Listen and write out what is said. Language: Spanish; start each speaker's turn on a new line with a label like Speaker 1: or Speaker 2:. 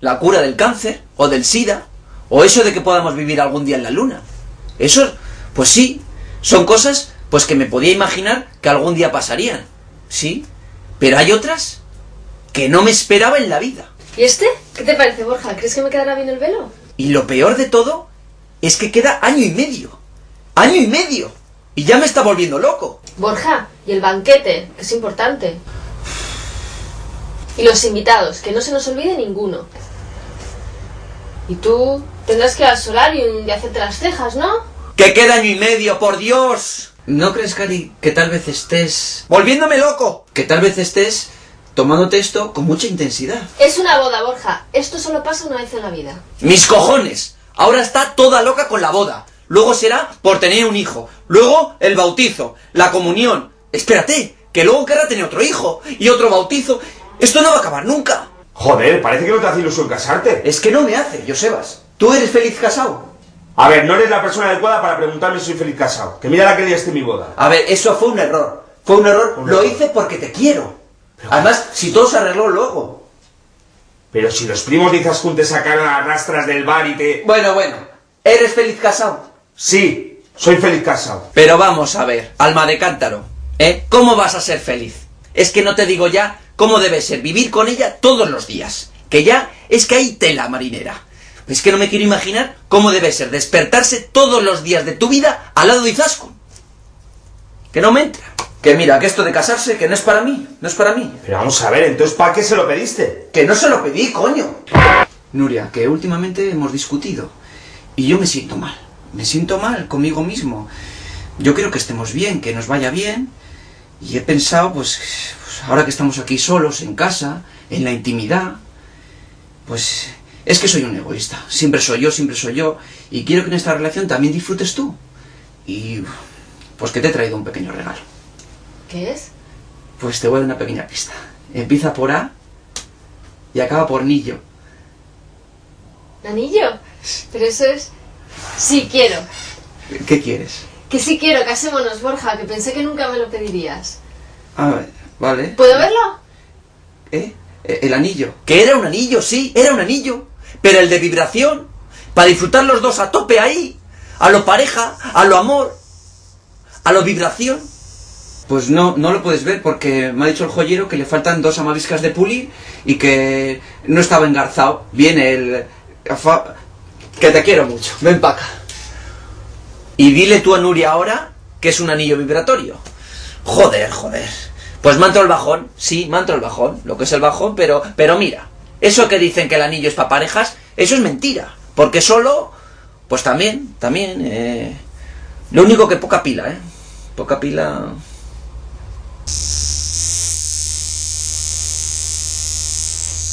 Speaker 1: la cura del cáncer, o del SIDA, o eso de que podamos vivir algún día en la luna. Eso, pues sí, son cosas pues que me podía imaginar que algún día pasarían. Sí, pero hay otras que no me esperaba en la vida.
Speaker 2: ¿Y este? ¿Qué te parece, Borja? ¿Crees que me quedará bien el velo?
Speaker 1: Y lo peor de todo es que queda año y medio. Año y medio. Y ya me está volviendo loco.
Speaker 2: Borja, y el banquete, que es importante. Y los invitados, que no se nos olvide ninguno. Y tú tendrás que ir al solarium y hacerte las cejas, ¿no?
Speaker 1: ¡Que queda año y medio, por Dios! ¿No crees, Cari, que tal vez estés... ¡Volviéndome loco! Que tal vez estés tomándote esto con mucha intensidad.
Speaker 2: Es una boda, Borja. Esto solo pasa una vez en la vida.
Speaker 1: ¡Mis cojones! Ahora está toda loca con la boda. Luego será por tener un hijo. Luego el bautizo, la comunión. Espérate, que luego querrá tener otro hijo y otro bautizo. Esto no va a acabar nunca.
Speaker 3: Joder, parece que no te hace ilusión casarte.
Speaker 1: Es que no me hace, Josebas. ¿Tú eres feliz casado?
Speaker 3: A ver, no eres la persona adecuada para preguntarme si soy feliz casado. Que mira la que liaste en mi boda.
Speaker 1: A ver, eso fue un error. Fue un error.
Speaker 3: Un
Speaker 1: Lo
Speaker 3: error.
Speaker 1: hice porque te quiero. Además, si todo se arregló luego.
Speaker 3: Pero si los primos de Izaskun te sacaron a rastras del bar y te...
Speaker 1: Bueno, bueno. ¿Eres feliz casado?
Speaker 3: Sí, soy feliz casado.
Speaker 1: Pero vamos a ver, alma de cántaro, ¿eh? ¿Cómo vas a ser feliz? Es que no te digo ya cómo debe ser vivir con ella todos los días. Que ya es que hay tela marinera. Es que no me quiero imaginar cómo debe ser despertarse todos los días de tu vida al lado de Izaskun. Que no me entra. Que mira, que esto de casarse, que no es para mí, no es para mí.
Speaker 3: Pero vamos a ver, entonces ¿para qué se lo pediste?
Speaker 1: Que no se lo pedí, coño. Nuria, que últimamente hemos discutido. Y yo me siento mal. Me siento mal conmigo mismo. Yo quiero que estemos bien, que nos vaya bien. Y he pensado, pues, pues, ahora que estamos aquí solos, en casa, en la intimidad, pues es que soy un egoísta. Siempre soy yo, siempre soy yo. Y quiero que en esta relación también disfrutes tú. Y pues que te he traído un pequeño regalo.
Speaker 2: ¿Qué es?
Speaker 1: Pues te voy a dar una pequeña pista. Empieza por A y acaba por Nillo.
Speaker 2: ¿Anillo? Pero eso es... Sí, quiero.
Speaker 1: ¿Qué quieres?
Speaker 2: Que sí quiero, casémonos, Borja, que pensé que nunca me lo pedirías.
Speaker 1: A ver, vale.
Speaker 2: ¿Puedo verlo?
Speaker 1: ¿Eh? Eh, El anillo. Que era un anillo, sí, era un anillo. Pero el de vibración. Para disfrutar los dos a tope ahí. A lo pareja, a lo amor, a lo vibración. Pues no, no lo puedes ver porque me ha dicho el joyero que le faltan dos amaviscas de pulir y que no estaba engarzado. Viene el... Que te quiero mucho. Ven para acá. Y dile tú a Nuria ahora que es un anillo vibratorio. Joder, joder. Pues mantro el bajón, sí, mantro el bajón, lo que es el bajón, pero, pero mira, eso que dicen que el anillo es para parejas, eso es mentira. Porque solo, pues también, también, eh, lo único que poca pila, ¿eh? Poca pila